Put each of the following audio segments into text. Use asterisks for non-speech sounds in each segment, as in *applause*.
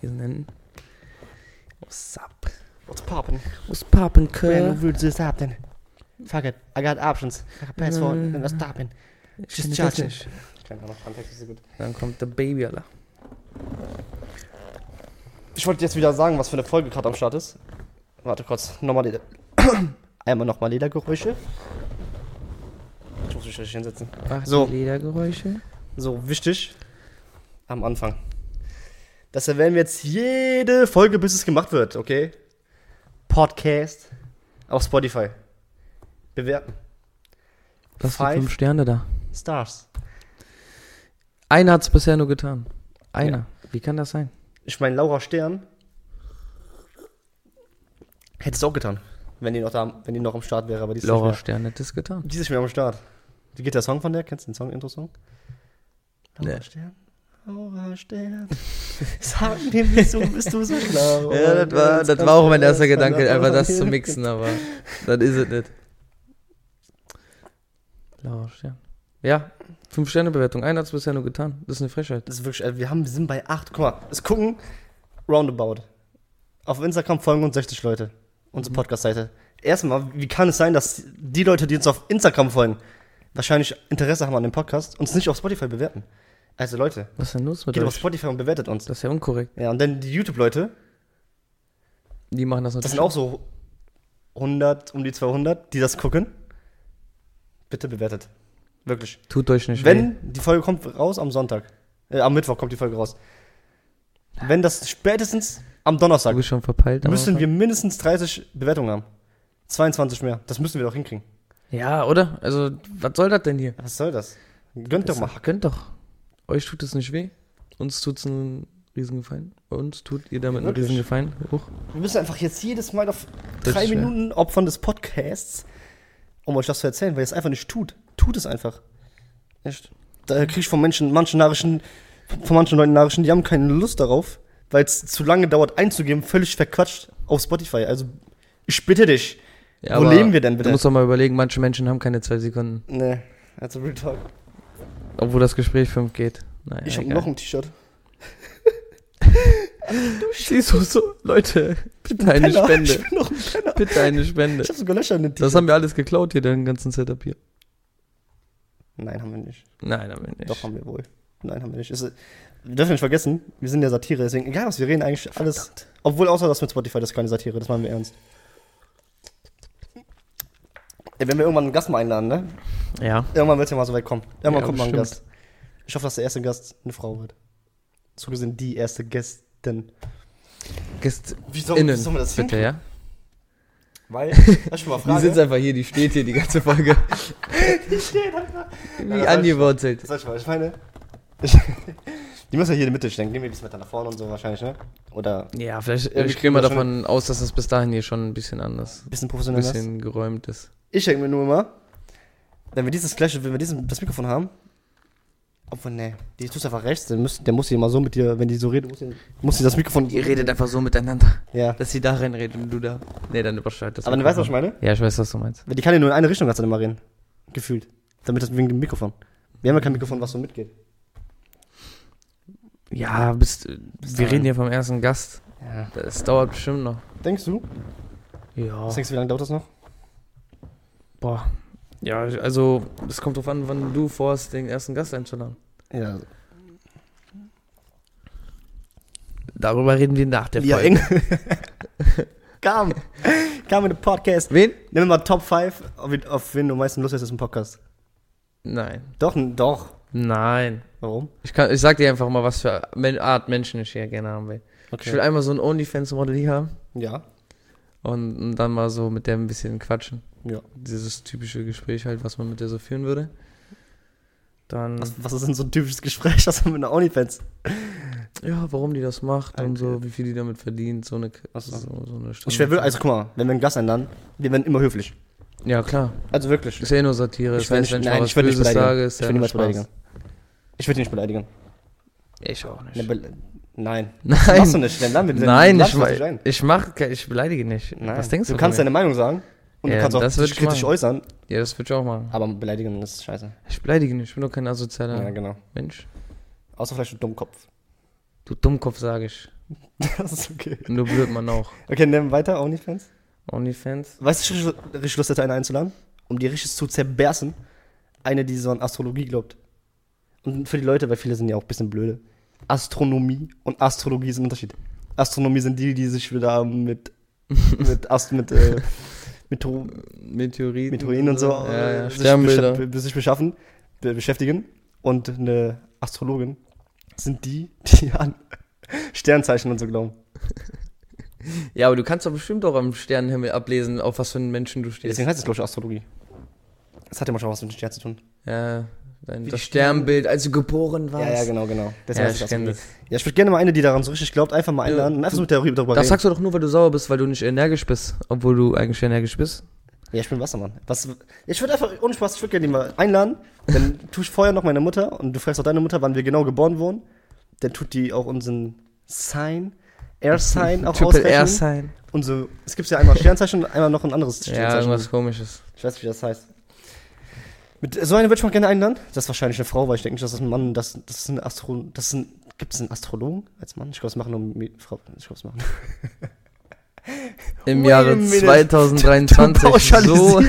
hier nennen. What's up? What's poppin'? What's poppin', Where cuz? will this happen? Fuck it, I got options. I got password. Mm. What's stopping? Ich Just judging. nicht. Keine Ahnung, Kontext ist so gut. Dann kommt der Baby, Alter. Ich wollte jetzt wieder sagen, was für eine Folge gerade am Start ist. Warte kurz, nochmal Leder. *coughs* Einmal nochmal Ledergeräusche. Ich muss mich richtig hinsetzen. Ach, So. Ledergeräusche. So, wichtig. Am Anfang. Das erwähnen wir jetzt jede Folge, bis es gemacht wird, okay? Podcast auf Spotify. Bewerten. Was für fünf Sterne da? Stars. Einer hat's bisher nur getan. Einer. Wie kann das sein? Ich meine, Laura Stern hätte es auch getan, wenn die noch da, wenn die noch am Start wäre, aber die ist Laura Stern hat es getan. Die ist nicht mehr am Start. Wie geht der Song von der? Kennst du den Song, Intro-Song? Laura Nee. Stern. Laura *laughs* Stern. Sag mir, wieso bist du so schlau? Ja, das war, das war auch mein erster Gedanke, einfach das zu mixen, aber das ist es nicht. Laura Stern. Ja, fünf Sterne Bewertung. Einer hat's bisher nur getan. Das ist eine Frechheit. Das ist wirklich, also wir, haben, wir sind bei 8. Guck mal, es gucken roundabout. Auf Instagram folgen uns 60 Leute. Unsere Mhm. Podcast-Seite. Erstmal, wie kann es sein, dass die Leute, die uns auf Instagram folgen, wahrscheinlich Interesse haben an dem Podcast, uns nicht auf Spotify bewerten? Also Leute, Was ist denn los mit geht auf euch? Spotify und bewertet uns. Das ist ja unkorrekt. Ja, und dann die YouTube-Leute, Die machen das das natürlich. sind auch so 100, um die 200, die das gucken. Bitte bewertet. Wirklich. Tut euch nicht weh. Wenn die Folge kommt raus am Sonntag, äh, am Mittwoch kommt die Folge raus. Wenn das spätestens am Du Donnerstag, bist schon verpeilt. am müssen Anfang. wir mindestens 30 Bewertungen haben. 22 mehr. Das müssen wir doch hinkriegen. Ja, oder? Also, was soll das denn hier? Was soll das? Gönnt doch mal. Gönnt doch. Euch tut es nicht weh. Uns tut's einen Riesengefallen. Uns tut ihr damit einen Wirklich? Riesengefallen. Hoch. Wir müssen einfach jetzt jedes Mal auf Das drei. Minuten opfern des Podcasts, um euch das zu erzählen, weil ihr es einfach nicht tut. Tut es einfach. Echt. Da krieg ich von Menschen, manchen Nachrichten, von manchen Leuten Nachrichten, die haben keine Lust darauf, weil es zu lange dauert einzugeben, völlig verquatscht auf Spotify. Also, ich bitte dich. Ja, Wo leben wir denn Du bitte? musst doch mal überlegen, manche Menschen haben keine zwei Sekunden. Nee, also Real Talk. Obwohl das Gespräch fünf geht. Naja, Ich habe noch ein T-Shirt. *laughs* Siehst du so, Leute, bitte eine Penner. Spende. Ich bin noch ein Penner. Bitte eine Spende. Ich habe sogar Löcher in den Das T-Shirt. haben wir alles geklaut hier, den ganzen Setup hier. Nein, haben wir nicht. Nein, aber nicht. Doch, haben wir wohl. Nein, haben wir nicht. Ist, wir dürfen nicht vergessen, wir sind ja Satire, deswegen, egal was wir reden, eigentlich alles. Obwohl, außer das mit Spotify, das ist keine Satire, das machen wir ernst. Ey, wenn wir irgendwann einen Gast mal einladen, ne? Ja. Irgendwann wird es ja mal so weit kommen. Irgendwann Ja, kommt mal ein. Gast. Ich hoffe, dass der erste Gast eine Frau wird. So gesehen die erste Gästin. Gäst Wie soll, innen, wie soll man das bitte, ja? Weil, *laughs* das ich mal Die frage. sitzt einfach hier, die steht hier die ganze Folge. *laughs* die steht einfach. Wie Ja, das angewurzelt. Das soll ich mal, ich meine. Ich, *laughs* die müssen ja hier in die Mitte stehen. Gehen wir ein bisschen weiter nach vorne und so wahrscheinlich, ne? Oder Ja, vielleicht, ich gehe mal davon aus, dass es bis dahin hier schon ein bisschen anders, ein bisschen ein professioneller ist. bisschen geräumt ist. Ich denke mir nur immer, wenn wir dieses gleiche, wenn wir diesen, das Mikrofon haben, obwohl, ne, die tust einfach rechts, dann muss, der muss hier mal so mit dir, wenn die so redet, muss, die- muss sie das Mikrofon. Ihr redet einfach so miteinander, Ja. dass sie da reinredet und du da. Nee, dann überschreitet das. Aber du weißt, was ich meine? Ja, ich weiß, was du meinst. Die kann ja nur in eine Richtung, du immer reden. Gefühlt. Damit das wegen dem Mikrofon. Wir haben ja kein Mikrofon, was so mitgeht. Ja, bist, wir dahin. reden hier vom ersten Gast. Ja. Das dauert bestimmt noch. Denkst du? Ja. Was denkst du, wie lange dauert das noch? Boah. Ja, also, es kommt drauf an, wann du vorhast, den ersten Gast einzuladen. Ja. Darüber reden wir nach der Ja, Folge. *laughs* Kam. Kam in den Podcast. Wen? Nimm mal Top 5, auf, wen- auf wen du am meisten Lust hast im Podcast. Nein. Doch, doch. Nein. Warum? Ich, kann, ich sag dir einfach mal, was für Art Menschen ich hier gerne haben will. Ich will einmal so ein OnlyFans-Model hier haben Ja. und, und dann mal so mit der ein bisschen quatschen. Ja. Dieses typische Gespräch halt, was man mit der so führen würde. Dann, Was, was ist denn so ein typisches Gespräch, *laughs* das man mit einer OnlyFans? ja, warum die das macht und Okay. so, wie viel die damit verdient, so eine, Ach so. so, eine Ich wäre, also guck mal, wenn wir einen Gast einladen, wir werden immer höflich. Ja, klar. Also wirklich. Ist ja eh nur Satire. Ich will heißt, nicht- wenn ich nein, was ich will nicht beleidigen. sage, Ich ja will niemals beleidigen. Ich würde nicht beleidigen. Ich auch nicht. Ne, nein. *laughs* Das Nein. machst du nicht. Dann wir den Nein, ich, ein. ich mach, ich beleidige nicht. Nein. Was denkst du? Du kannst deine Meinung sagen und Ja, du kannst auch das dich ich kritisch machen. äußern? Ja, das würde ich auch machen. aber beleidigen ist scheiße. Ich beleidige nicht. Ich bin doch kein asozialer Ja, genau. Mensch. Außer vielleicht ein Dummkopf. Du Dummkopf, sage ich. *laughs* Das ist okay. Nur blöd man auch. Okay, nehmen wir weiter, OnlyFans. Onlyfans? Weißt du, ich Lust hätte, eine einzuladen? Um die richtig zu zerbersten. Eine, die so an Astrologie glaubt. Und für die Leute, weil viele sind ja auch ein bisschen blöde. Astronomie und Astrologie sind ein Unterschied. Astronomie sind die, die sich wieder mit, mit, Ast mit, äh, *laughs* Tro- Meteoriten. Meteoriten und so Ja, ja. sich, Sternbilder. bescha- be- sich beschaffen, be beschäftigen. Und eine Astrologin sind die, die an *laughs* Sternzeichen und so glauben. Ja, aber du kannst doch bestimmt auch am Sternenhimmel ablesen, auf was für einen Menschen du stehst. Deswegen heißt es, glaube ich, Astrologie. Das hat ja mal schon was mit dem Stern zu tun. Ja, dein, das Sternbild, als du geboren warst. Ja, ja, genau, genau. Deswegen Ja, ich kenn Astrologie. Ja, ich würde gerne mal eine, die daran so richtig glaubt, einfach mal Ja, einladen und einfach so mit der darüber Das reden. sagst du doch nur, weil du sauer bist, weil du nicht energisch bist. Obwohl du eigentlich energisch bist. Ja, ich bin Wassermann. Was, ich würde einfach, ohne Spaß, ich würde gerne die mal einladen. Dann *laughs* tue ich vorher noch meine Mutter und du fragst auch deine Mutter, wann wir genau geboren wurden. Dann tut die auch unseren Sign, Air Sign auch Triple ausrechnen. R sein. Und so, es gibt ja einmal *laughs* Sternzeichen und einmal noch ein anderes Ja, Sternzeichen. irgendwas komisches. ich weiß nicht, wie das heißt. Mit so einer würde ich mal gerne einladen. Das ist wahrscheinlich eine Frau, weil ich denke nicht, dass das ein Mann, das, das ist ein Astro, das ist ein, gibt es einen Astrologen als Mann? Ich glaube, das machen nur Frau, ich glaube, das machen. *laughs* *laughs* Im Jahre minute. 2023 so,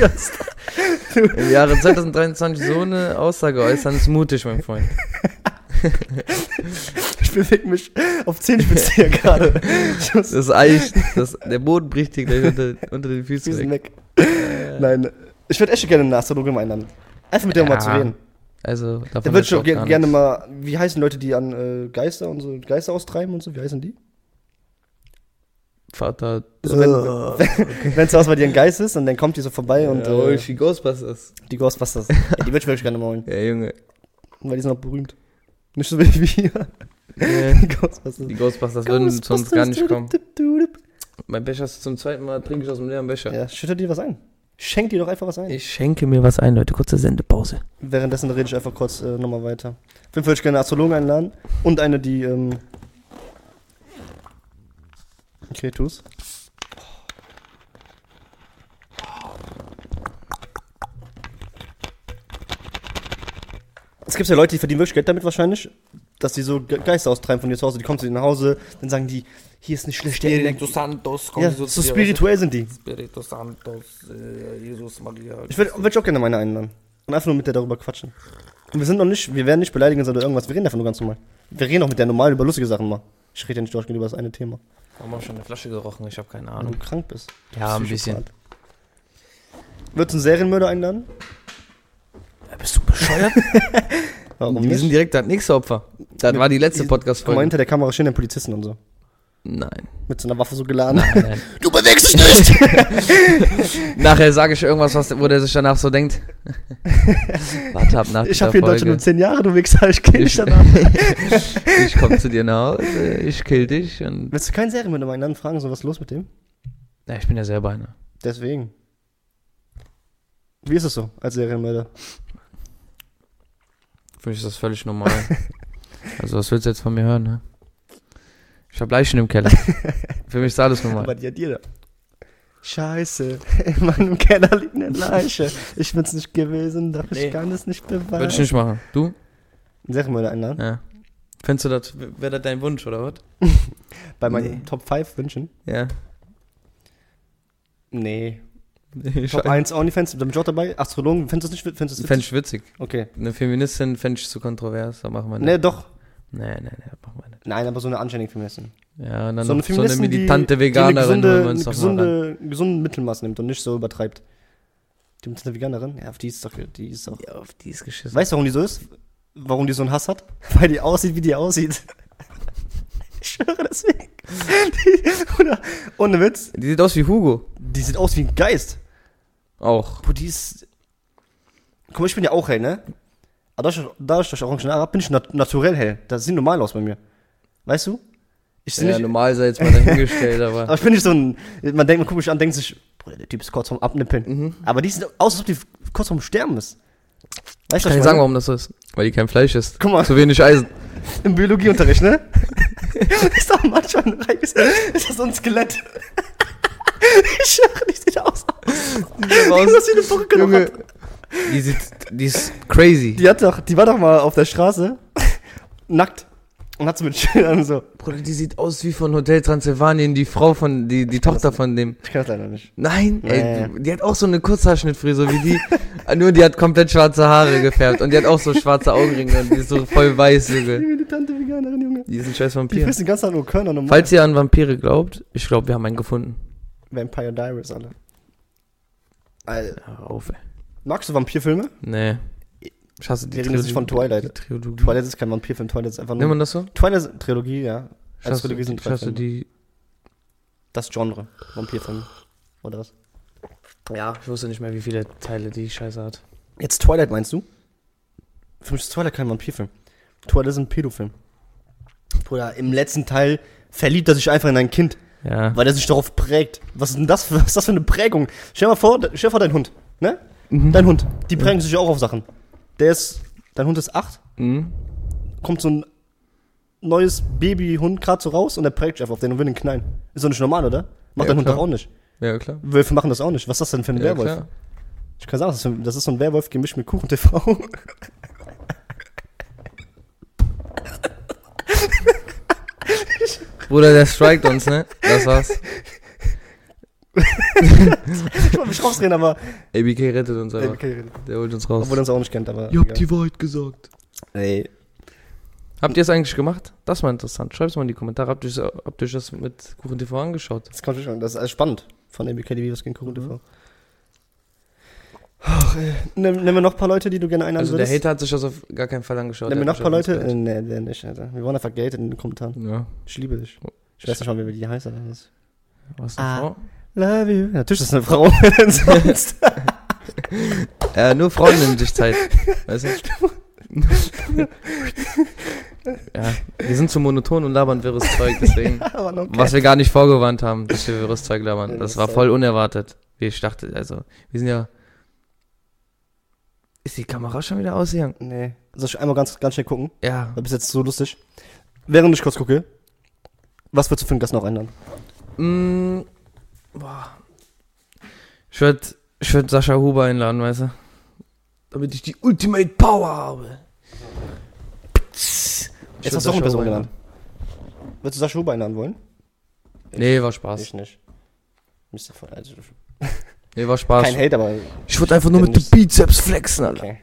im Jahre 2023 so eine Aussage äußern, ist mutig, mein Freund. *laughs* Ich bewege mich auf Zehenspitze hier gerade. Das Eich, das, der Boden bricht dir gleich unter, unter den Füßen weg. weg. Nein, ich würde echt gerne eine Astrologin einladen. Einfach mit Ja, mal zu reden. Also, davon Da würde ich hab auch ge gerne mal, wie heißen Leute, die an äh, Geister und so, Geister austreiben und so, wie heißen die? Vater. So, wenn wenn zu Hause bei dir ein Geist ist und dann kommt die so vorbei und ja, hol äh, die Ghostbusters. die Ghostbusters. *laughs* ja, die würde ich wirklich gerne mal holen, Ja, Junge. weil die sind auch berühmt. Nicht so wie wir. Ja, Die Ghostbusters. die Ghostbusters würden zu uns gar nicht kommen. kommen. Mein Becher ist zum zweiten Mal, trinke ich aus dem leeren Becher. Ja, schüttet dir was ein. Schenk dir doch einfach was ein. Ich schenke mir was ein, Leute. Kurze Sendepause. Währenddessen rede ich einfach kurz äh, nochmal weiter. Auf jeden Fall würde ich gerne eine Astrologen einladen und eine, die. Ähm okay, tu's. Es gibt ja Leute, die verdienen wirklich Geld damit wahrscheinlich, dass die so Ge- Geister austreiben von dir zu Hause. Die kommen zu dir nach Hause, dann sagen die, hier ist eine schlechte Energie. Santos, Ja, so spirituell sind die. Spiritu Santos, äh, Jesus Maria. Ich würde würd auch gerne meine einladen. Und einfach nur mit der darüber quatschen. Und wir sind noch nicht, wir werden nicht beleidigen oder irgendwas, wir reden einfach nur ganz normal. Wir reden auch mit der normal über lustige Sachen mal. Ich rede ja nicht durchgehend über das eine Thema. Haben wir schon eine Flasche gerochen? Ich habe keine Wenn Ahnung. du krank bist. Ja, ein bisschen. Würdest du einen Serienmörder einladen? bist du bescheuert? *laughs* Warum Wir nicht? sind direkt das nächste Opfer. Das war die letzte Podcast-Folge. hinter der Kamera stehen dann Polizisten und so. Nein. Mit so einer Waffe so geladen. Nein, nein. *laughs* Du bewegst dich nicht! *laughs* Nachher sage ich irgendwas, was, wo der sich danach so denkt. *laughs* Warte ab nach ich habe hier in Deutschland nur Folge. 10 Jahre, du Wichser, ich kill dich Ich, danach. ich komme zu dir nach Hause, ich kill dich und. Willst du keinen Serienmörder mal einladen, fragen, so was ist los mit dem? Ja, ich bin ja selber einer. Deswegen. Wie ist es so als Serienmörder? Für mich ist das völlig normal. *laughs* also, was willst du jetzt von mir hören, ne? Ich hab Leichen im Keller. *laughs* Für mich ist alles normal. Bei dir, dir da. Scheiße, *laughs* in meinem Keller liegt eine Leiche. Ich bin's nicht gewesen, doch Nee. ich kann es nicht Würde ich beweisen. nicht machen. Du? Einen Serienmörder einladen? Ja. Findest du das, wäre das dein Wunsch, oder was? Bei meinen Nee. Top 5 Wünschen? Ja. Nee. Ich Top 1 OnlyFans, da bin ich auch dabei. Astrologen, findest du es nicht findest du es Fände witzig? ich witzig. Okay. Eine Feministin fände ich zu kontrovers, da machen wir Nee, nicht. doch. Nee, nee, nee, machen wir nicht. Nein, aber so eine anständige Feministin. Ja, und dann so eine noch so eine Feministin, die- militante die eine Veganerin, gesunde, wir eine uns ran. gesunde, gesunde Mittelmaß nimmt und nicht so übertreibt. Die eine Veganerin? Ja, auf die ist doch, die ist doch. Ja, auf die ist geschissen. Weißt du, warum die so ist? Warum die so einen Hass hat? *laughs* Weil die aussieht, wie die aussieht. *laughs* Ich schwöre deswegen. *laughs* Die, oder, ohne Witz, Die sieht aus wie Hugo. die sieht aus wie ein Geist. Auch. Boah, die ist. Guck mal, ich bin ja auch hell, ne? Aber dadurch, dadurch dass ich orange Haare hab, bin ich nat naturell hell. Das sieht normal aus bei mir. Weißt du? Ich Ja, nicht. normal sei jetzt mal dahingestellt, aber. *laughs* Aber ich bin nicht so ein. Man denkt, man guckt mich an, denkt sich, Bruder, der Typ ist kurz vorm Abnippeln. Mhm. Aber die sieht aus, als ob die kurz vorm Sterben ist. Weißt Ich du, kann was dir sagen, warum das so ist. Weil die kein Fleisch isst. Guck mal. Zu wenig Eisen. *laughs* Im Biologieunterricht, ne? *laughs* ist doch manchmal ein Reis. Ist das so ein Skelett? *laughs* ich schwöre, die sieht aus. aus- dass sie eine Perücke Junge, die sieht, die ist crazy. Die hat doch, die war doch mal auf der Straße, *laughs* nackt. Und hat so mit Schildern so. Bruder, die sieht aus wie von Hotel Transylvanien, die Frau von, die, die Tochter von dem. Ich kann das leider nicht. Nein, Nee. ey, die, die hat auch so eine Kurzhaarschnittfrisur wie die. *laughs* nur die hat komplett schwarze Haare gefärbt und die hat auch so schwarze Augenringe und die ist so voll weiß, Junge. Eine Tante Veganerin, Junge. Die ist ein scheiß Die Vampir. frisst den ganzen Tag nur Körner normal. Falls ihr an Vampire glaubt, ich glaube, wir haben einen gefunden. Vampire Diaries, alle. Alter. Auf, ey. Magst du Vampirfilme? Nee. Ich hasse die Die sich von Twilight. Die Trilogie. Twilight ist kein Vampirfilm, Twilight ist einfach Nennt man nur. das so? Twilight ist Trilogie, ja. Ich Als hasse, Trilogie sind drei Filme. die. Das Genre. Vampirfilm. Oder was? Ja, ich wusste nicht mehr, wie viele Teile die Scheiße hat. Jetzt Twilight meinst du? Für mich ist Twilight kein Vampirfilm. Twilight ist ein Pädofilm. Bruder, im letzten Teil verliebt er sich einfach in ein Kind, Ja. weil er sich darauf prägt. Was ist denn das für, *laughs* was ist das für eine Prägung? Stell dir mal vor, stell dir vor, dein Hund, ne? Mhm. Dein Hund, die prägen sich auch auf Sachen. Der ist, dein Hund ist acht, Mhm. kommt so ein neues Babyhund gerade so raus und der prägt sich einfach auf den und will ihn knallen. Ist doch nicht normal, oder? Macht Ja, dein Hund klar. doch auch nicht. Ja, klar. Wölfe machen das auch nicht. Was ist das denn für ein Ja, Werwolf? klar. Ich kann sagen, das ist, das ist so ein Werwolf gemischt mit Kuchen TV. *laughs* Bruder, der strikt uns, ne? Das war's. ich wollte mich rausreden, aber. ABK rettet uns aber. Okay, Der holt uns raus. obwohl er uns auch nicht kennt, aber. Ihr habt die Wahrheit gesagt. Ey. Habt ihr es eigentlich gemacht? Das war interessant. Schreibt es mal in die Kommentare. Habt ihr, euch das mit Kuchen TV angeschaut? Das, kann ich schon, das ist spannend von MBK die Videos gegen Kuchen Mhm. Ach, ey. Nimm, nimm mir noch ein paar Leute, die du gerne einladen Also der würdest. Hater hat sich das auf gar keinen Fall angeschaut. Nimm mir Der noch ein paar Leute. Äh, nee, der nicht, Alter. Wir wollen einfach Geld in den Kommentaren. Ja. Ich liebe dich. Ich weiß nicht mal, wie die heißt. Das Was Ah. eine Frau? Love you. Natürlich ist das eine Frau. denn *laughs* sonst? *laughs* Ja, nur Frauen nehmen sich Zeit. Weißt du? ja, wir sind zu monoton und labern wirres Zeug, deswegen. *laughs* aber okay. Was wir gar nicht vorgewarnt haben, dass wir wirres Zeug labern. Ja, Das das war ist voll unerwartet. Wie ich dachte, also, wir sind ja. Ist die Kamera schon wieder ausgegangen? Nee. Soll ich einmal ganz, ganz schnell gucken? Ja. War bis jetzt so lustig. Während ich kurz gucke, was würdest du für einen Gast noch ändern? Mm, boah. Ich würde ich würd Sascha Huber einladen, weißt du? Damit ich die Ultimate Power habe. Ich Jetzt hast du auch eine Person genannt. Würdest du Sascha Huber einladen wollen? Nee, war Spaß. Ich nicht. Mr. Also, Nee, war Spaß. kein Hate, aber Ich würde einfach nur mit dem Bizeps flexen, Alter. okay.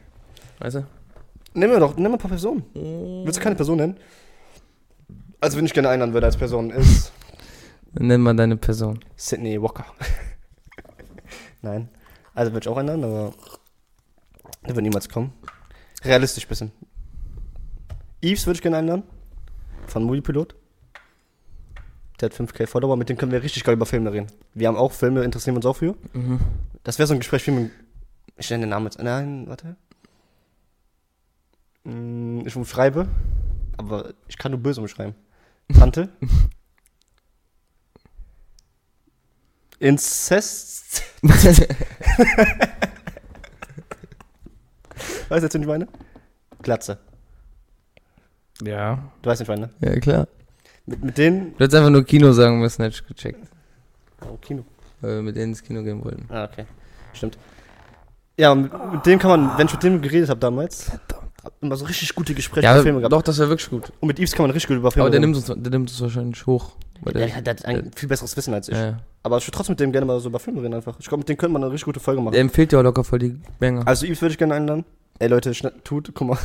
Weißt du? Nimm mir doch, nimm mal ein paar Personen. Willst du keine Person nennen? Also, wenn ich gerne einladen würde als Person, ist *laughs* Nenn mal deine Person. Sydney Walker. *laughs* Nein. Also würde ich auch einladen, aber der wird niemals kommen. Realistisch bisschen. Eves würde ich gerne einladen. Von Moviepilot. Der hat 5k Follower, mit dem können wir richtig geil über Filme reden. Wir haben auch Filme, interessieren uns auch für. Mhm. Das wäre so ein Gespräch wie mit. Ich nenne den Namen jetzt. Nein, warte. Hm, Ich umschreibe, aber ich kann nur böse umschreiben. *laughs* Tante. Inzest. *laughs* Weißt du jetzt, wen ich meine? Glatze. ja. Du weißt nicht, was ich meine. Ja, klar. Mit, mit denen. Du hättest einfach nur Kino sagen müssen, hätte ich gecheckt. Oh, Kino. Weil wir mit denen ins Kino gehen wollten. Ah, okay. Stimmt. Ja, mit, mit dem kann man, wenn ich mit dem geredet habe damals, hab immer so richtig gute Gespräche über Filme gehabt. doch, das wäre wirklich gut. Und mit Yves kann man richtig gut über Filme Aber der reden. nimmt, uns, der nimmt uns wahrscheinlich hoch. Weil Der, der, hat ein viel besseres Wissen als ich. ja, ja. Aber ich würde trotzdem mit dem gerne mal so über Filme reden einfach. Ich glaube, mit dem könnte man eine richtig gute Folge machen. der empfiehlt ja auch locker voll die Banger. Also Yves würde ich gerne einladen. Ey Leute, schna- tut, guck mal.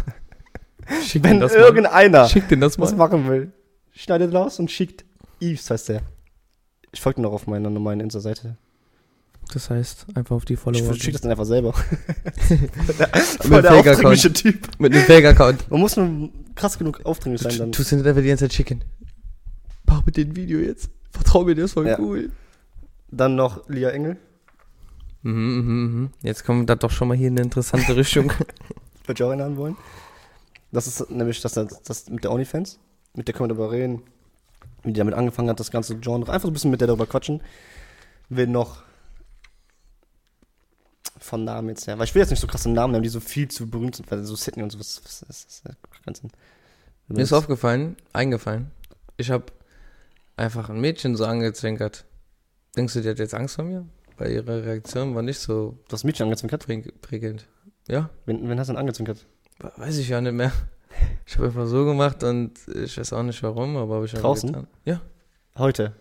Schick Wenn den das mal. irgendeiner Schick den das was mal. machen will, schneidet raus und schickt Yves, heißt der. Ich folge noch auf meiner normalen Insta-Seite. Das heißt, einfach auf die Follower. Ich schicke das dann einfach selber. *laughs* Mit Voll der Fake-Account. aufdringliche Typ. Mit einem Fake-Account. Man muss nur krass genug aufdringlich sein Du dann. tust ihn einfach die ganze Zeit schicken. Mach mit dem Video jetzt. Vertrau mir, der ist voll Ja. cool. Dann noch Lia Engel. Mhm, mhm, mhm. Jetzt kommt das doch schon mal hier in eine interessante Richtung. *laughs* Würde ich auch einladen wollen. Das ist nämlich das, das mit der OnlyFans. Mit der können wir darüber reden. Wie die damit angefangen hat, das ganze Genre. Einfach so ein bisschen mit der darüber quatschen. Will noch von Namen jetzt her. Weil ich will jetzt nicht so krasse Namen nehmen, die so viel zu berühmt sind, weil so Sydney und sowas. Was, was, was, was, Mir ist aufgefallen, eingefallen. Ich habe einfach ein Mädchen so angezwinkert. Denkst du, die hat jetzt Angst vor mir? Weil ihre Reaktion war nicht so Du hast Mädchen angezwinkert? prä- prickelnd. Ja? Wen, wen hast du denn angezwinkert? We- Weiß ich ja nicht mehr. Ich habe einfach so gemacht und ich weiß auch nicht warum, aber habe ich Draußen? getan. Ja, Heute.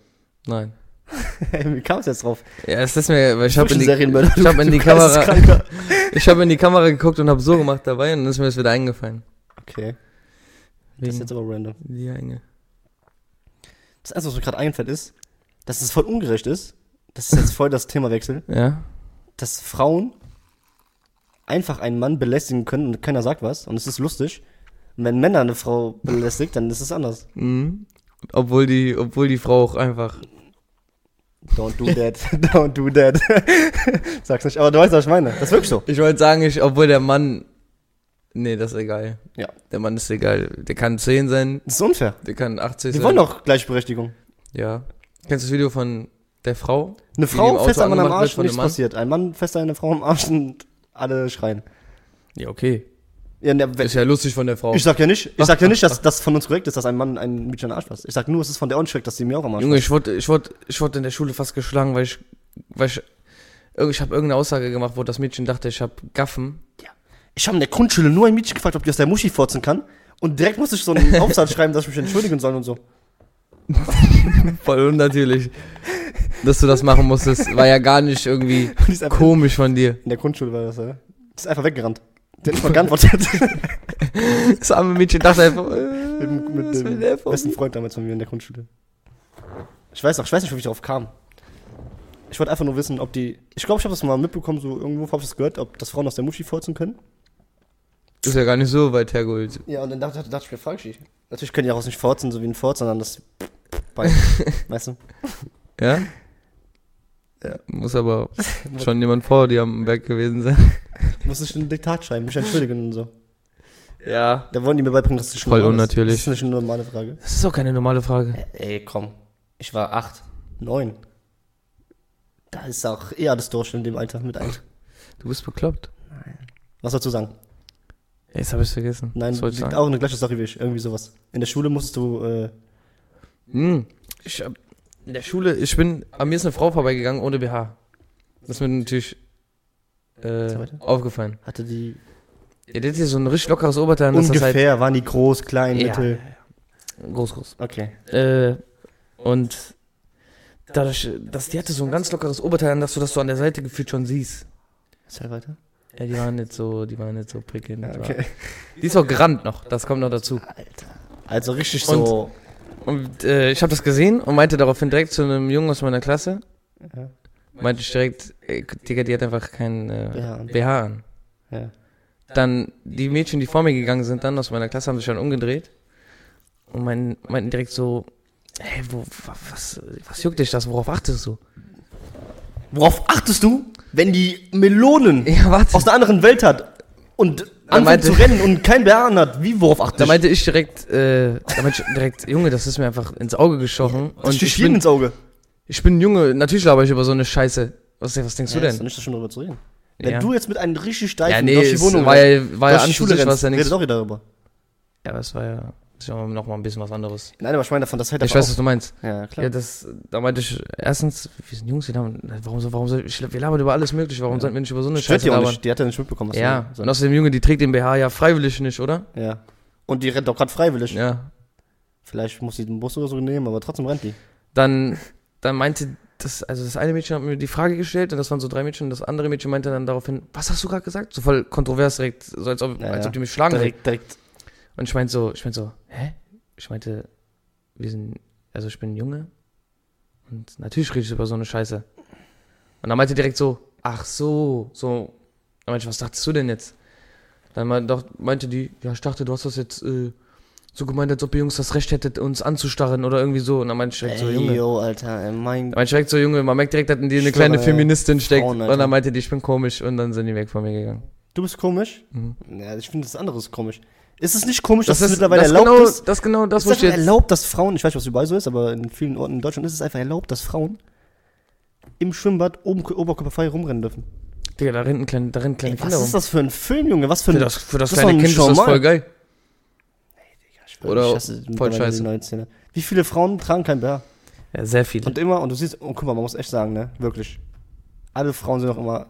nein. *laughs* Wie kam es jetzt drauf? Ja, es ist mir, weil ich habe in, die- *laughs* ich hab in die Kamera, ich habe in die Kamera geguckt und habe so gemacht dabei und dann ist mir das wieder eingefallen. Okay, das ist Wegen jetzt aber random. die Enge. Das Erste, was mir gerade einfällt, ist, dass es voll ungerecht ist. Das ist jetzt voll das Themawechsel. Ja, Dass Frauen einfach einen Mann belästigen können und keiner sagt was und es ist lustig. Wenn Männer eine Frau belästigt, dann ist es anders. mhm. obwohl die, obwohl die Frau auch einfach. Don't do that. *laughs* Don't do that. *laughs* Sag's nicht, aber du weißt, was ich meine. Das ist wirklich so. Ich wollte sagen, ich, obwohl der Mann, nee, das ist egal. Ja. Der Mann ist egal. Der kann 10 sein, Das ist unfair. der kann 80 Wir sein. wollen doch Gleichberechtigung. Ja. Kennst du das Video von der Frau? Eine die Frau fest an einem wird Arsch nichts passiert. Ein Mann fest an einer Frau am Arsch und alle schreien. Ja, okay. Ja, ne, Ist ja lustig von der Frau. ich sag ja nicht, ich sag ja nicht, dass das von uns korrekt ist, dass ein Mann ein Mädchen Arsch fasst. Ich sag nur, es ist von der korrekt, dass sie mir auch am Arsch Junge, ich wurde, ich wurde, ich wurde in der Schule fast geschlagen, weil ich, weil ich, ich habe irgendeine Aussage gemacht, wo das Mädchen dachte, ich habe Gaffen. Ich habe in der Grundschule nur ein Mädchen gefragt, ob die aus der Muschi furzen kann. Und direkt musste ich so einen *laughs* Aufsatz schreiben, dass ich mich entschuldigen soll und so. *laughs* Voll unnatürlich, dass du das machen musstest. War ja gar nicht irgendwie *laughs* komisch von dir. in der Grundschule war das, ja. Die ist einfach weggerannt. Die hat geantwortet. *laughs* Das arme Mädchen dachte einfach, äh, mit mit dem der besten? Freund damals von mir in der Grundschule. Ich weiß auch, ich weiß nicht, wie ich darauf kam. Ich wollte einfach nur wissen, ob die. Ich glaube, ich habe das mal mitbekommen, so irgendwo habe ich das gehört, ob das Frauen aus der Muschi furzen können. Ist ja gar nicht so weit hergeholt. Ja, und dann dachte, dachte ich mir, frag ich. Natürlich können die auch nicht furzen, so wie ein Furz, sondern das *laughs* Bein. weißt du? Ja? Ja. Muss aber *laughs* schon jemand vor dir am Berg gewesen sein. *laughs* Muss ich ein Diktat schreiben, mich entschuldigen und so. Ja. Da wollen die mir beibringen, dass das schon Voll ist. unnatürlich. Das ist nicht eine normale Frage. Das ist auch keine normale Frage. Ey, komm. Ich war acht, neun. Da ist auch eher alles durch in dem Alter mit ein. Du bist bekloppt. Was sollst du sagen? Jetzt habe ich vergessen. Nein, liegt sagen? auch eine gleiche Sache wie ich. Irgendwie sowas. In der Schule musstest du, äh, Hm. Ich hab in der Schule, ich bin, an mir ist eine Frau vorbeigegangen ohne BH. Das ist mir natürlich äh, aufgefallen. hatte die Ja, hat hier so ein richtig lockeres Oberteil. das ist ungefähr, waren die groß, klein, Ja. mittel. halt groß, groß. Okay. Äh, und dadurch, dass die hatte so ein ganz lockeres Oberteil, an, dass du das so an der Seite gefühlt schon siehst. Erzähl weiter. Ja, die waren nicht so, die waren nicht so prickelnd. Okay. war- Die ist auch gerannt noch, das kommt noch dazu. Alter. Also richtig so. Und äh, ich habe das gesehen und meinte daraufhin direkt zu einem Jungen aus meiner Klasse, Ja. meinte ich direkt, ey, Digga, die hat einfach kein äh, BH an. Ja. Dann die Mädchen, die vor mir gegangen sind, dann aus meiner Klasse, haben sich dann umgedreht und mein, meinten direkt so, hey, wo, wa- was, was juckt dich das, worauf achtest du? Worauf achtest du, wenn die Melonen Ja, aus einer anderen Welt hat und anfängt meinte- zu rennen und kein Behaaren hat? Wie, worauf achtest Da meinte ich direkt, äh, da meinte ich direkt, Junge, das ist mir einfach ins Auge gestochen. Das und ich bin, ins Auge. ich bin ein Junge, natürlich laber ich über so eine Scheiße. Was, was denkst du Ja, ist doch denn? nicht so schön darüber zu reden. Wenn Ja. du jetzt mit einem richtig steifen Ja, nee, durch die Wohnung war rennst, ja, war ja an Schule sich was rennst, ja redet nichts. auch wieder darüber. Ja, aber es war ja, das ist ja noch mal ein bisschen was anderes. Nein, aber ich meine davon, das hält Ich weiß, was du meinst. Ja, klar. Ja, das, da meinte ich, erstens, wir sind Jungs, wir labern, warum, so- warum soll, ich, wir labern über alles mögliche, warum Ja. sollten wir nicht über so eine Stört Scheiße die auch labern? nicht. Die hat ja nicht mitbekommen, was Ja, du und außerdem, Junge, die trägt den BH ja freiwillig nicht, oder? Ja. Und die rennt auch gerade freiwillig. Ja. Vielleicht muss sie den Bus oder so nehmen, aber trotzdem rennt die. Dann, dann meinte das, also das eine Mädchen hat mir die Frage gestellt und das waren so drei Mädchen und das andere Mädchen meinte dann daraufhin, was hast du gerade gesagt? So voll kontrovers direkt, so als ob, Ja, als ob die mich schlagen. Direkt, direkt. Und ich meinte so, ich meinte so, hä? Ich meinte, wir sind, also ich bin ein Junge und natürlich rede ich über so eine Scheiße. Und dann meinte direkt so, ach so, so. Dann meinte ich, was dachtest du denn jetzt? Dann meinte, die, ja, ich dachte, du hast das jetzt äh, so gemeint, als ob ihr Jungs das Recht hättet, uns anzustarren oder irgendwie so. Und dann meinte ich direkt so, Junge. yo, Alter, ey, mein Dann meinte ich direkt so, Junge, man merkt direkt, dass in dir eine kleine ey. Feministin steckt. Frauen, und Alter. dann meinte die, ich bin komisch und dann sind die weg von mir gegangen. Du bist komisch? Mhm. Ja, ich finde das andere ist komisch. Ist es nicht komisch, Das dass es ist mittlerweile das erlaubt genau, ist? das genau, das ist muss ich jetzt. erlaubt, dass Frauen, ich weiß nicht, was überall so ist, aber in vielen Orten in Deutschland ist es einfach erlaubt, dass Frauen im Schwimmbad oben, oberkörperfrei rumrennen dürfen. Digga, da rennen kleine, da rennen kleine Ey, Kinder was rum. ist das für ein Film, Junge? Was für ein... Für das, für das das kleine Kind nicht ist das voll geil. Ich schwör, oder ich hasse voll scheiße. Wie viele Frauen tragen kein BH? Ja, sehr viele. Und immer, und du siehst, und guck mal, man muss echt sagen, ne, wirklich. Alle Frauen sind auch immer,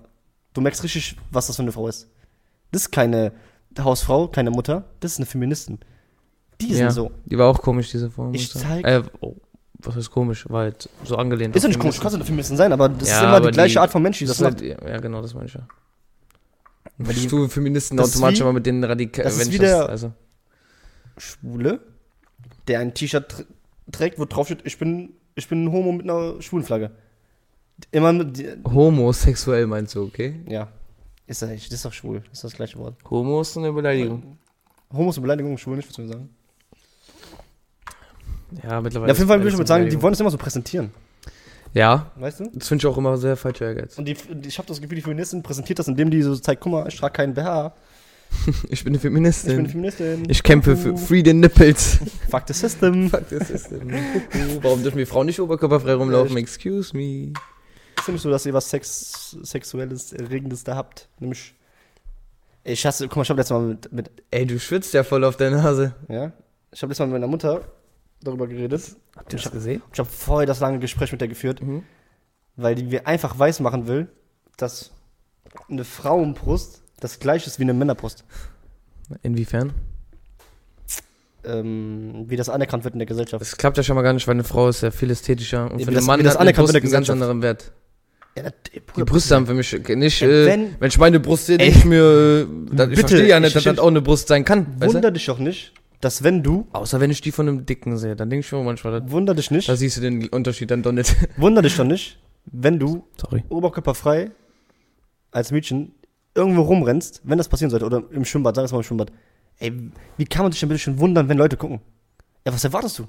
du merkst richtig, was das für eine Frau ist. Das ist keine Hausfrau, keine Mutter, das ist eine Feministin. Die Ja. sind so. Die war auch komisch, diese Form. Ich zeig- Äh, oh, was ist komisch? War halt so angelehnt. Ist auf nicht komisch, kannst du dafür müssen sein, aber das Ja, ist immer die gleiche die- Art von Mensch, die das Das macht. halt, ja, genau, das meine ich ja. Weil die- du Feministen automatisch wie- immer mit den radikal. das ist wenn wie ich das- der- also, Schwule, der ein T-Shirt tr trägt, wo drauf steht, ich bin, ich bin ein Homo mit einer schwulen Flagge. Immer mit, homosexuell meinst du, okay? ja. Ist das, das ist doch schwul, das ist das gleiche Wort. Homo ist eine Beleidigung. Homo ist eine Beleidigung, schwul nicht, was ich sagen? Ja, mittlerweile. Ja, auf jeden Fall will ich damit sagen, die wollen es immer so präsentieren. Ja, weißt du? das finde ich auch immer sehr falsch Ehrgeiz. Und die, ich habe das Gefühl, die Feministin präsentiert das, indem die so zeigt, guck mal, ich trage keinen BH, *laughs* Ich bin eine ich bin Feministin. eine Ich, Feministin. kämpfe für. Free the Nipples. *laughs* Fuck the system. Fuck the system. Warum dürfen wir Frauen nicht oberkörperfrei rumlaufen? Excuse me. Nicht so, dass ihr was Sex, Sexuelles, Erregendes da habt. Nämlich, ich hasse, guck mal, ich habe letztes Mal mit, mit Ey, du schwitzt ja voll auf der Nase. ja, ich habe letztes Mal mit meiner Mutter darüber geredet. Habt ihr das gesehen? Ich habe voll das lange Gespräch mit der geführt, Mhm. weil die mir einfach weiß machen will, dass eine Frauenbrust das gleiche ist wie eine Männerbrust. Inwiefern? Ähm, wie das anerkannt wird in der Gesellschaft. Das klappt ja schon mal gar nicht, weil eine Frau ist ja viel ästhetischer. Und Ja, für wie einen das- Mann das hat eine anerkannt Brust einen ganz anderen Wert. Ja, das, Die Brüste haben für mich nicht, Ja, äh, wenn- wenn, ich meine Brust sehe, denke ich mir, äh, das, ich bitte, verstehe ja ich nicht, dass das auch eine Brust sein kann. Weißt? Wunder dich doch nicht, dass wenn du, Außer wenn ich die von einem Dicken sehe, dann denke ich schon manchmal, da, wunder dich nicht, da siehst du den Unterschied dann doch nicht. *laughs* wunder dich doch nicht, wenn du Sorry. oberkörperfrei als Mädchen irgendwo rumrennst, wenn das passieren sollte, oder im Schwimmbad, sag es mal im Schwimmbad. Ey, wie kann man sich denn bitte schon wundern, wenn Leute gucken? Ja, was erwartest du?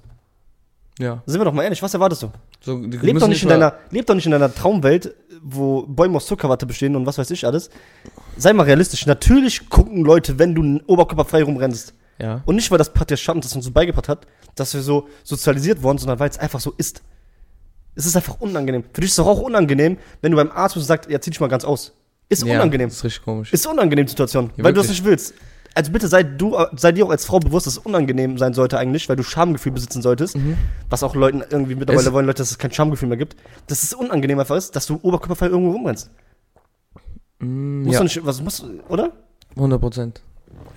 Ja. Sind wir doch mal ehrlich, was erwartest du? So, Leb doch, nicht in deiner, leb doch nicht in deiner Traumwelt, wo Bäume aus Zuckerwatte bestehen und was weiß ich alles. Sei mal realistisch. Natürlich gucken Leute, wenn du oberkörperfrei rumrennst. Ja. Und nicht, weil das Patriarchat uns das uns so beigebracht hat, dass wir so sozialisiert worden, sondern weil es einfach so ist. Es ist einfach unangenehm. Für dich ist es doch auch unangenehm, wenn du beim Arzt bist und sagst, ja, zieh dich mal ganz aus. Ist ja, unangenehm. Ist richtig komisch. Ist unangenehm, Situation. Ja, weil du das wirklich. nicht willst. Also bitte sei, du, sei dir auch als Frau bewusst, dass es unangenehm sein sollte eigentlich, weil du Schamgefühl besitzen solltest. Mhm. Was auch Leuten irgendwie mittlerweile Es- wollen, Leute, dass es kein Schamgefühl mehr gibt. Dass es unangenehm einfach ist, dass du oberkörperfrei irgendwo rumrennst. Mm, Musst ja, du nicht, was musst du, oder? 100 Prozent.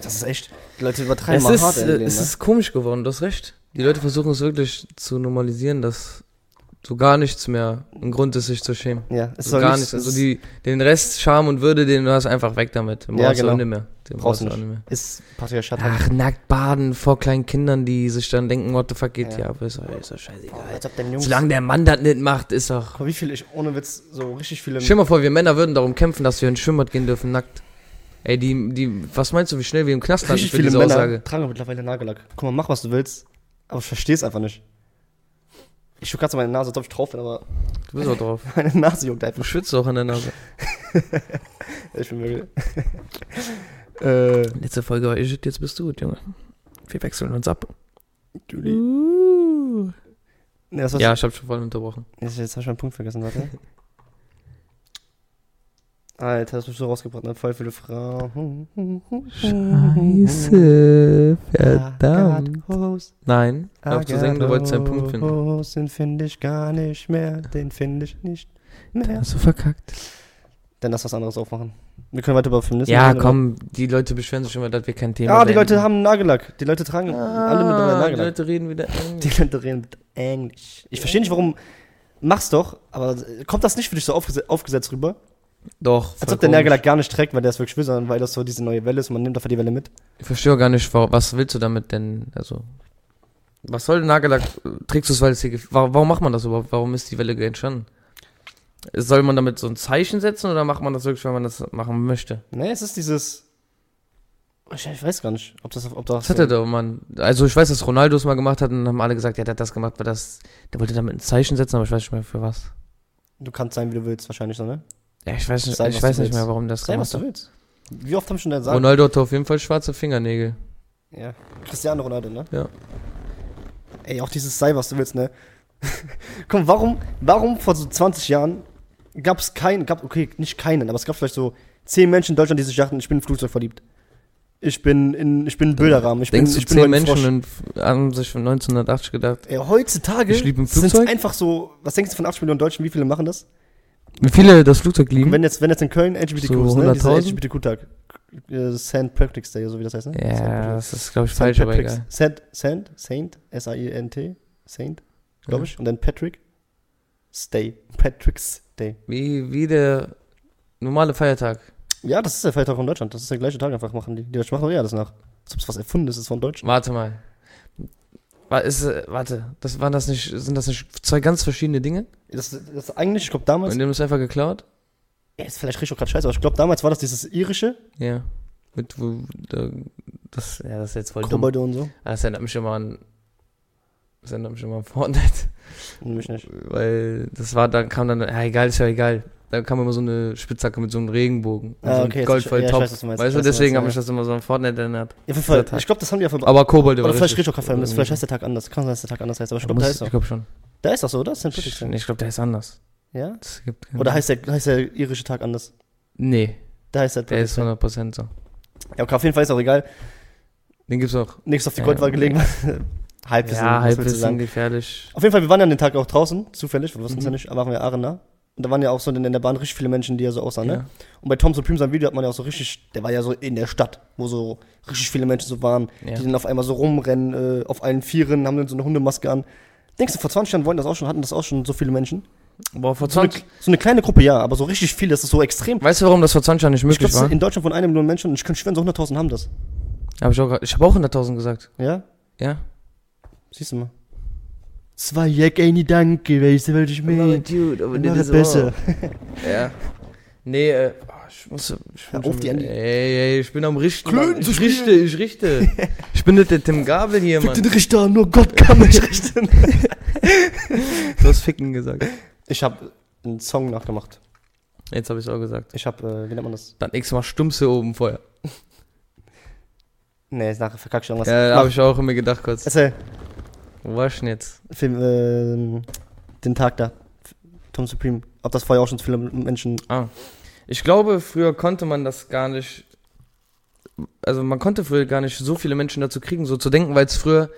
Das ist echt, die Leute übertreiben Es mal ist, hart. äh, dem, es ne? ist komisch geworden, du hast recht. Die Leute versuchen es wirklich zu normalisieren, dass so gar nichts mehr ein Grund ist, sich zu schämen. ja, es So soll gar nichts-. Also die, den Rest Scham und Würde, den du hast, einfach weg damit. Den Ja, brauchst du genau. auch nicht mehr. Den brauchst du auch nicht. mehr. Ist Patriarchat. halt. Ach, nackt baden vor kleinen Kindern, die sich dann denken, what the fuck geht Ja. hier ab? Ist doch, ist doch scheißegal. Jungs. Solange der Mann das nicht macht, ist doch... Wie viel ich, ohne Witz, so richtig viele. Stell mal vor, wir Männer würden darum kämpfen, dass wir ins Schwimmbad gehen dürfen, nackt. Ey, die, die, was meinst du, wie schnell wir im Knast landen für viele diese Männer Aussage? tragen mittlerweile Nagellack. Guck mal, mach was du willst, aber ich versteh's einfach nicht. Ich schuck gerade so meine Nase, als ob ich drauf bin, aber Du bist auch drauf. *laughs* meine Nase juckt Du einfach. schwitzt auch an der Nase. *laughs* Ich bin müde. *laughs* äh, Letzte Folge war ich, jetzt bist du, Junge. Wir wechseln uns ab. Uh. Nee. Ja, ich hab schon voll unterbrochen. Jetzt, jetzt hab ich meinen Punkt vergessen, warte. Alter, das hast du so rausgebracht, ne? Voll viele Frauen. Scheiße, verdammt. Nein, auf zu singen, du wolltest einen Punkt finden. Den finde ich gar nicht mehr, den finde ich nicht mehr. Hast du verkackt? Dann lass was anderes aufmachen. Wir können weiter über Feminismus Ja, komm, die Leute beschweren sich immer, dass wir kein Thema Ja, die beenden. Leute haben Nagellack. Die Leute tragen alle mittlerweile ah, die Nagellack. Leute reden wieder Die Leute reden mit Englisch. Ich verstehe nicht, warum. Mach's doch, aber kommt das nicht für dich so aufgese aufgesetzt rüber? Doch, Als ob der. Nagellack gar nicht trägt, weil der es wirklich will, sondern weil das so diese neue Welle ist und man nimmt einfach die Welle mit. Ich verstehe auch gar nicht, wa- was willst du damit denn, also... Was soll der Nagellack? Trägst du es, weil es hier... gef- Warum, warum macht man das überhaupt? Warum ist die Welle entstanden? Soll man damit so ein Zeichen setzen oder macht man das wirklich, weil man das machen möchte? Nee, es ist dieses. Ich, ich weiß gar nicht, ob das. Ob das Das hat er doch, Mann. Also ich weiß, dass Ronaldo es mal gemacht hat und haben alle gesagt, ja, der hat das gemacht, weil das... Der wollte damit ein Zeichen setzen, aber ich weiß nicht mehr für was. Du kannst sein, wie du willst, wahrscheinlich so, ne? Ja, ich weiß nicht, Sei, ich was weiß du nicht mehr, warum das Sei, was gemacht du hat. willst. Wie oft haben schon gesagt? Ronaldo hat auf jeden Fall schwarze Fingernägel. Ja. Cristiano Ronaldo, ne? Ja. Ey, auch dieses Sei, was du willst, ne? *laughs* Komm, warum, warum vor so 20 Jahren gab es keinen, gab, okay, nicht keinen, aber es gab vielleicht so 10 Menschen in Deutschland, die sich dachten, ich bin in ein Flugzeug verliebt. Ich bin in, ich bin ein Bilderrahmen. Ich bin, Denkst du, ich bin zehn. Menschen in, haben sich von 1980 gedacht, Ey, heutzutage sind einfach so, was denkst du von 8 Millionen Deutschen, wie viele machen das? Wie viele das Flugzeug lieben? Wenn jetzt, wenn jetzt in Köln LGBTQ So ist, ne? Dieser 100.000? LGBTQ-Tag. St. Patrick's Day, so wie das heißt, ne? Ja, das ist, glaube ich, falsch, aber egal. Saint, Saint, Saint, S-A-I-N-T, Saint, glaube Ja. ich. Und dann Patrick, Stay, Patrick's Day. Wie, wie der normale Feiertag. Ja, das ist der Feiertag von Deutschland. Das ist der gleiche Tag einfach, machen die. Die Deutschen machen eher das nach. Als ob es was erfunden ist, ist von Deutschen. Warte mal. War, ist, äh, warte, das waren das nicht, sind das nicht zwei ganz verschiedene Dinge? Das, das eigentlich, ich glaube damals, Und die haben das einfach geklaut? ey, ist vielleicht richtig auch gerade scheiße, aber ich glaube damals war das dieses irische, Ja. Mit, wo, da, das, ja, das ist jetzt voll dumm. Kobolde und so. Ah, Das erinnert mich immer an, das erinnert mich immer an Fortnite. Mich nicht. Weil das war, da kam dann, ja egal, ist ja egal. Da kam immer so eine Spitzhacke mit so einem Regenbogen. Ah, so okay, jetzt- goldvoll ja, top. weiß, du meinst. Weißt du, deswegen habe ich ja. das immer so an Fortnite erinnert. Auf jeden Fall, ich glaube, das haben die einfach. Aber Kobolde oder vielleicht verfallen. Vielleicht heißt der Tag anders. Kann sein, dass der Tag anders heißt, aber ich glaube, der heißt ich so. glaube schon. Der ist doch so, oder? St. Patrick's Ich, glaube, der ist anders. Ja? Oder heißt der, heißt der irische Tag anders? Nee, Der heißt der der ist Patrick's Day. 100% so. Ja, okay, auf jeden Fall ist auch egal. Den gibt's auch. Nichts auf die Ja. Goldwaage gelegen. *laughs* Halbwissen, Ja, Halbwissen, gefährlich. Auf jeden Fall, wir waren ja an den Tag auch draußen, zufällig, wir wussten es Mhm. ja nicht, aber waren wir Arena. Und da waren ja auch so in der Bahn richtig viele Menschen, die ja so aussahen, Ja. ne? Und bei Tom Supreme sein Video hat man ja auch so richtig, der war ja so in der Stadt, wo so richtig viele Menschen so waren, Ja. die dann auf einmal so rumrennen, äh, auf allen Vieren, haben dann so eine Hundemaske an. Denkst du, vor 20 Jahren wollten das auch schon, hatten das auch schon so viele Menschen? Boah, vor So eine, 20, so eine kleine Gruppe, ja, aber so richtig viele, das ist so extrem. weißt du, warum das vor 20 Jahren nicht Ich möglich glaube, war? in Deutschland von einer Million Menschen und ich könnte schwören, so 100.000 haben das. Hab ich auch, ich habe auch 100.000 gesagt. Ja? Ja. Siehst du mal. Zwei Jack, eine Danke, weißt du, was ich meine? Dude, aber Mach es besser. Ja. Nee, äh, oh, ich muss. Ich bin auf, schon- die Andy. Ey, ey, ich bin am Richten. Zu Ich richte, ich richte. *laughs* ich bin nicht der Tim Gabel hier, Fick Mann. den Richter, nur Gott kann mich richten. *laughs* Du hast Ficken gesagt. Ich habe einen Song nachgemacht. Jetzt habe ich auch gesagt. Ich habe, äh, wie nennt man das? Dann x-mal Stumpse oben vorher. Nee, ist nachher verkack ich irgendwas. Ja, habe ich auch immer gedacht kurz. Erzähl, Wo warst du denn jetzt? Film, ähm, den Tag da. Tom Supreme. Ob das vorher auch schon so viele Menschen. Ah. Ich glaube, früher konnte man das gar nicht. Also man konnte früher gar nicht so viele Menschen dazu kriegen, so zu denken, weil es früher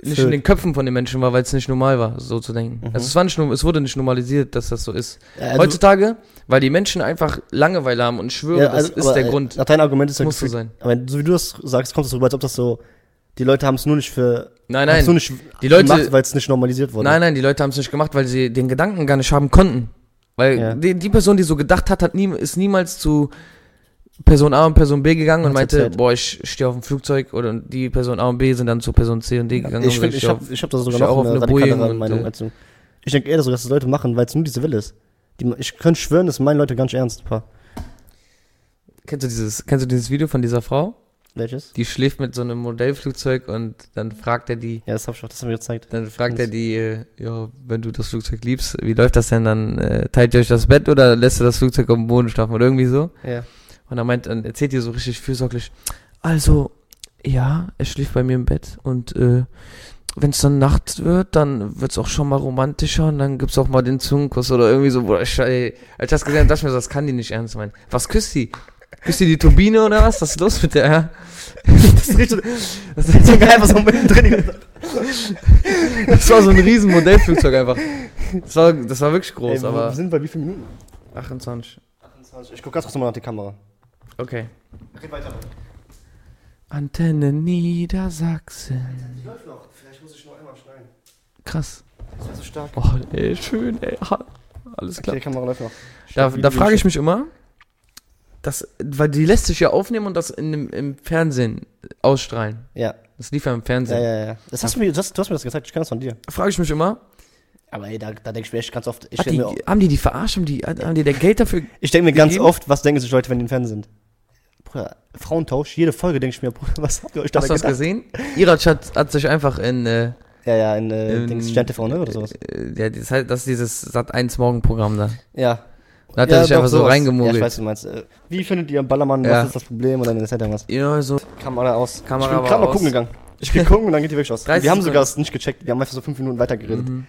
nicht Für- in den Köpfen von den Menschen war, weil es nicht normal war, so zu denken. Mhm. Also es, war nicht, es wurde nicht normalisiert, dass das so ist. Äh, also- Heutzutage, weil die Menschen einfach Langeweile haben und ich schwöre, ja, also, das ist der äh, Grund. Nach deinem Argument ist Das ja muss so sein. Aber so wie du das sagst, kommt es so rüber, als ob das so. Die Leute haben es nur nicht für. Nein, nein. Nur nicht Die Leute, gemacht, weil es nicht normalisiert wurde. nein, nein, die Leute haben es nicht gemacht, weil sie den Gedanken gar nicht haben konnten. Weil Ja. die, die Person, die so gedacht hat, hat nie, ist niemals zu Person A und Person B gegangen und meinte, erzählt. boah, ich stehe auf dem Flugzeug oder die Person A und B sind dann zu Person C und D gegangen. Ich, find, ich steh habe ich hab da sogar noch auf eine eine radikalere und, Meinung äh. Ich denke eher so, dass das Leute machen, weil es nur diese Wille ist. Die, ich könnte schwören, das meinen Leute ganz ernst. Paar. Kennst du dieses, kennst du dieses Video von dieser Frau? Welches? Die schläft mit so einem Modellflugzeug und dann fragt er die, Ja, das hab ich auch, das haben wir gezeigt. dann fragt er die, äh, ja, wenn du das Flugzeug liebst, wie läuft das denn dann? Äh, teilt ihr euch das Bett oder lässt du das Flugzeug auf dem Boden schlafen oder irgendwie so? Ja. Und er meint, dann erzählt ihr so richtig fürsorglich, also, ja, er schläft bei mir im Bett und äh, wenn es dann Nacht wird, dann wird es auch schon mal romantischer und dann gibt's auch mal den Zungenkuss oder irgendwie so, boah, ich, ey, als ich das gesehen habe, dachte ich mir so, das kann die nicht ernst meinen. Was küsst die? Küsst die die Turbine oder was? Was ist los mit der? ja? Das ist richtig, das ist so geil, was auch mittendrin Das war so ein riesen Modellflugzeug einfach. Das war, das war wirklich groß, Ey, wir aber sind bei wie vielen Minuten? 28. 28. Ich guck ganz kurz nochmal nach die Kamera. Okay. Red weiter. Antenne Niedersachsen. Die läuft noch. Vielleicht muss ich noch einmal schneiden. Krass. Das wäre so stark. Oh, ey, schön, ey. Alles Okay, klar. die Kamera läuft noch. Da, da frage ich mich immer, das, weil die lässt sich ja aufnehmen und das in dem, im Fernsehen ausstrahlen. Ja, Das lief ja im ja, Fernsehen. ja, ja. Das hast du, mir, das, du hast mir das gezeigt, ich kann das von dir. Frage ich mich immer, Aber ey, da, da denke ich mir echt ganz oft, ich hat denke die, mir, haben die die verarscht? Haben die, haben die der Geld dafür? ich denk mir ganz gegeben? oft, was denken sich Leute, wenn die im Fernsehen sind? Bruder, Frauentausch, jede Folge denke ich mir, Bruder, was habt ihr euch Hast du das gedacht? gesehen? Irac hat, hat sich einfach in, äh, Ja, ja, in, äh, in Dings, Stern TV, ne, oder sowas. Äh, ja, das, heißt, das ist dieses Sat1-Morgen-Programm da. Ja. Da hat ja, er sich einfach so reingemogelt. Ja, ich weiß, du meinst. Äh, Wie findet ihr Ballermann, Ja. was ist das Problem? Und dann erzählt er was. Ja, so. Kamera aus. Kamera ich bin gerade mal gucken gegangen. Ich *laughs* bin gucken und dann geht die wirklich aus. 30 Wir haben sogar es nicht gecheckt. Wir haben einfach so fünf Minuten weitergeredet. Mhm.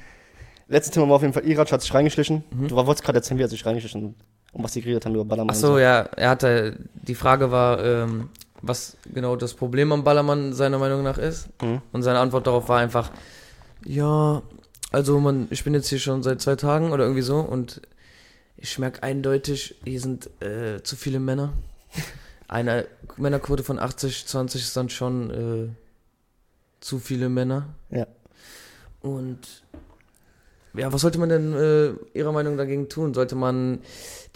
Letztes Thema war auf jeden Fall, Irac hat sich reingeschlichen. Mhm. Du wolltest gerade erzählen, wie er sich reingeschlichen um was die geredet haben über Ballermann. Ach und so, ja, er hatte, die Frage war, ähm, was genau das Problem am Ballermann seiner Meinung nach ist. Mhm. Und seine Antwort darauf war einfach, ja, also man, ich bin jetzt hier schon seit zwei Tagen oder irgendwie so und ich merke eindeutig, hier sind äh, zu viele Männer. Eine Männerquote von 80, 20 ist dann schon äh, zu viele Männer. Ja. Und ja, was sollte man denn äh, Ihrer Meinung dagegen tun? Sollte man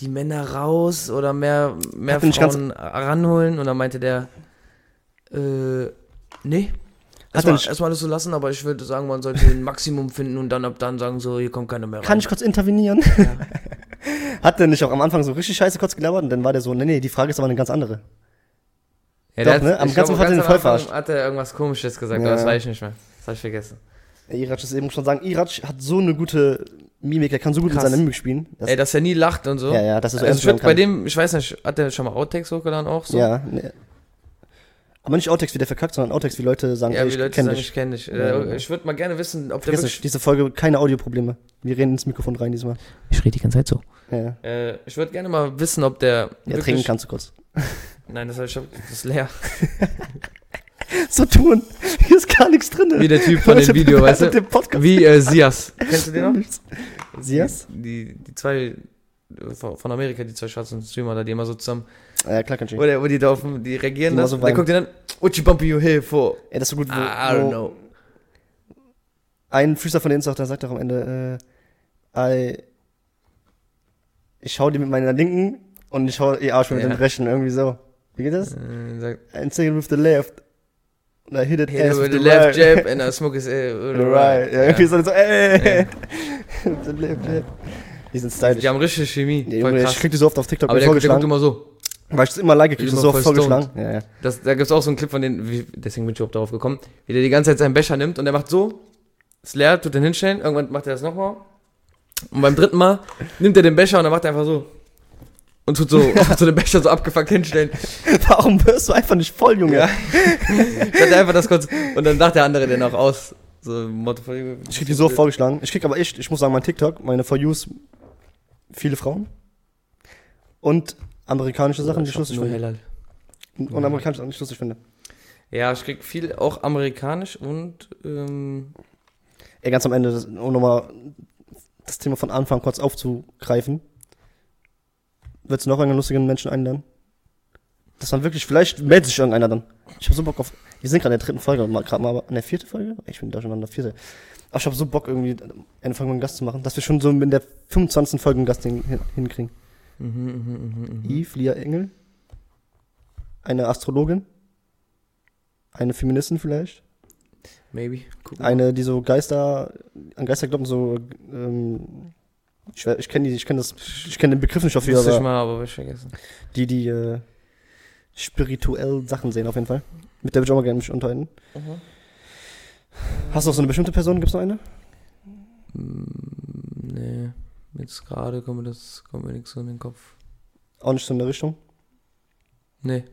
die Männer raus oder mehr, mehr Frauen ranholen? Und dann meinte der, äh, nee. Erstmal, er erstmal alles so lassen, aber ich würde sagen, man sollte ein Maximum finden und dann ab dann sagen, so, hier kommt keiner mehr rein. Kann ich kurz intervenieren? Ja. *laughs* Hat der nicht auch am Anfang so richtig scheiße kurz gelabert und dann war der so, nee, nee, die Frage ist aber eine ganz andere. Ja, Doch, ne? Am ganzen Anfang hat er den voll verarscht. Hat er irgendwas komisches gesagt, Ja. aber das weiß ich nicht mehr. Das habe ich vergessen. Irac ist eben schon sagen, Irac hat so eine gute Mimik, er kann so gut Krass. mit seiner Mimik spielen. Das, Ey, dass er nie lacht und so. ja, ja, das ist so also ich bei dem, ich weiß nicht, hat der schon mal Outtakes hochgeladen auch so? Ja, nee. Aber nicht Outtakes, wie der verkackt, sondern Outtakes, wie Leute sagen, Ja, ey, wie ich Leute kenn sagen, dich. ich kenne dich. Ja, Äh. Ich würde mal gerne wissen, ob der Vergiss wirklich... nicht, diese Folge, keine Audioprobleme. Wir reden ins Mikrofon rein diesmal. Ich rede die ganze Zeit so. Ja. Äh, ich würde gerne mal wissen, ob der Ja, trinken kannst du kurz. *laughs* Nein, das, hab ich, das ist leer. *laughs* So tun. Hier ist gar nichts drin. Wie der Typ von dem Video, weißt du? Podcast. Wie äh, Sias. Kennst du den noch? Sias? Die, die zwei äh, von von Amerika, die zwei schwarzen Streamer da, die immer so zusammen, Ja, klar, kann ich. wo, der, wo die da auf, dem- die reagieren Die das, so der guckt den an, what you bumping you here for? Ey, das ist so gut, wo, I, don't know. ein Füßer von denen sagt, der sagt doch am Ende, äh, I, ich schau dir mit meiner linken und ich schau ihr Arsch mit Ja. dem rechten, irgendwie so. Wie geht das? Äh, sagt, And second with the left. Und I hit it hit ass it with the the left right. jab *laughs* and I smoke his with The the right. Ja, irgendwie so, so ey. Ja. With the left jab. Die sind stylisch. Die haben richtige Chemie. Ja, voll Junge, ich krieg die so oft auf TikTok Aber der, der guckt immer so. Weil ich das immer like, Immer das so oft vorgeschlagen. Ja, ja. Das, da gibt's auch so einen Clip von denen, wie, deswegen bin ich überhaupt darauf gekommen, wie der die ganze Zeit seinen Becher nimmt und der macht so, ist leer, tut den hinstellen, irgendwann macht er das nochmal. Und beim dritten Mal nimmt er den Becher und dann macht er einfach so. Und tut so, *laughs* so den Becher so abgefuckt hinstellen. Warum hörst du einfach nicht voll, Junge? Ja. Ich hatte einfach das kurz. Und dann dachte der andere den auch aus. So, Motto von Ich krieg die so vorgeschlagen. Ich krieg aber echt, ich muss sagen, mein TikTok, meine For Yous, viele Frauen. Und amerikanische Sachen, die ich lustig finde. Hellal. Und amerikanische Sachen, die ich lustig finde. Ja, ich krieg viel auch amerikanisch und ähm, Ey, ganz am Ende, das- um nochmal das Thema von Anfang kurz aufzugreifen. Willst du noch einen lustigen Menschen einladen? Das dann wirklich, vielleicht meldet sich irgendeiner dann. Ich hab so Bock auf, wir sind gerade in der dritten Folge, mal gerade mal, in der vierten Folge? Ich bin durcheinander, vierte. Aber ich hab so Bock irgendwie, eine Folge mit einem Gast zu machen, dass wir schon so in der 25. Folge einen Gast hin, hin, hinkriegen. Mhm, mhm, mhm, mhm. Yves Lia Engel, eine Astrologin, eine Feministin vielleicht, maybe. Gucken. eine, die so Geister, an Geister glauben, so, ähm, ich, ich kenne die, ich kenne das, ich kenne den Begriff nicht dafür, Wusste ich aber mal, aber ich vergessen. die, die äh, spirituell Sachen sehen auf jeden Fall. Mit der würde ich auch mal gerne mich unterhalten. Mhm. Hast du noch so eine bestimmte Person? Gibt's noch eine? Mm, Nee, jetzt gerade kommt mir das, kommt mir nichts so in den Kopf. Auch nicht so in der Richtung. Nee.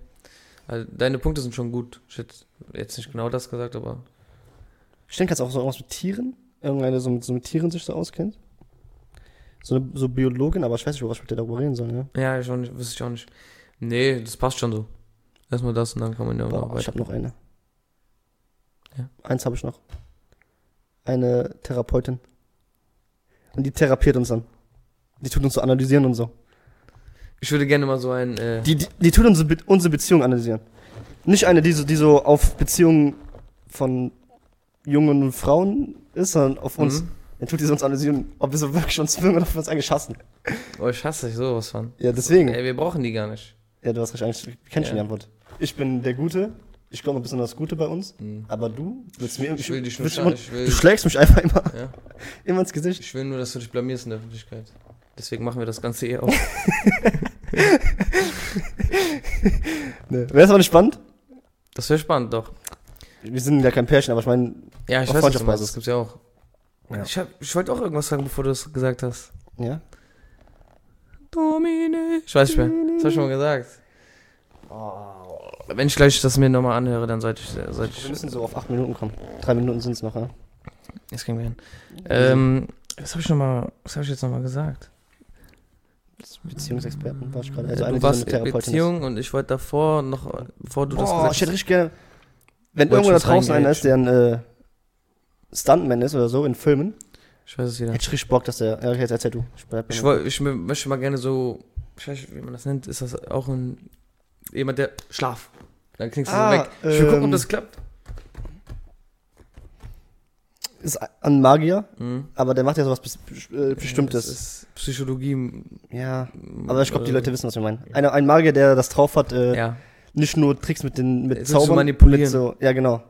Also, deine Punkte sind schon gut. Ich hätte jetzt nicht genau das gesagt, aber. Ich denke jetzt auch so irgendwas mit Tieren. Irgendeine so mit, so mit Tieren sich so auskennt. So eine so Biologin, aber ich weiß nicht, über was wir darüber reden sollen, ja. Ja, ich auch nicht, wüsste ich auch nicht. Nee, das passt schon so. Erstmal das und dann kann man ja Boah, noch ich habe noch eine. Ja. Eins habe ich noch. Eine Therapeutin. Und die therapiert uns dann. Die tut uns so analysieren und so. Ich würde gerne mal so ein. Äh, Die, die, die tut unsere, Be unsere Beziehung analysieren. Nicht eine, die so, die so auf Beziehungen von Jungen Frauen ist, sondern auf uns. Mhm. Dann tut die uns analysieren, ob wir so wirklich uns mögen oder ob wir uns eigentlich hassen. Oh, ich hasse dich sowas von. Ja, deswegen. Ey, wir brauchen die gar nicht. Ja, du hast recht, eigentlich, kennst schon Ja. die Antwort. Ich bin der Gute. Ich glaube ein bisschen das Gute bei uns. Mhm. Aber du willst mir Ich will dich schaden, immer, ich will- Du schlägst mich einfach immer, Ja. *laughs* immer ins Gesicht. Ich will nur, dass du dich blamierst in der Öffentlichkeit. Deswegen machen wir das Ganze eh auch. *laughs* Ne. Wäre das aber nicht spannend? Das wäre spannend, doch. Wir sind ja kein Pärchen, aber ich meine, Ja, ich Auf weiß, was. Das gibt's ja auch. Ja. Ich, hab- ich wollte auch irgendwas sagen, bevor du es gesagt hast. ja. Domine. Ich weiß nicht mehr. Das hab ich schon mal gesagt. Wenn ich gleich das mir nochmal anhöre, dann sollte ich. Sollte Wir ich müssen so auf acht Minuten kommen. Drei Minuten sind es noch, ja. das kriegen wir hin. Ähm, was habe ich noch mal, was habe ich jetzt nochmal gesagt? Beziehungsexperten war ich gerade. Also eine, du so warst Therapeutin Beziehung und ich wollte davor noch, bevor du ist. das Oh, gesagt ich hätte hast. richtig gerne, wenn irgendwo da draußen einer ist, der ein äh, Stuntman ist oder so in Filmen Ich weiß es wieder. Hätte ich richtig Bock, dass der. Ja, jetzt erzähl du. Ich, Ich, woll- ich mö- möchte mal gerne so, ich weiß nicht, wie man das nennt, ist das auch ein, jemand, der, Schlaf. Dann klingst du Ah, so weg. Ich will gucken, ob ähm, das klappt. Ist ein Magier, Mhm. aber der macht ja sowas äh, Bestimmtes. Das ist Psychologie. Ja, aber ich glaube, die äh, Leute wissen, was wir meinen. Einer, ein Magier, der das drauf hat, äh, Ja. nicht nur Tricks mit den mit So Zaubern, manipulieren. Mit so, ja, genau.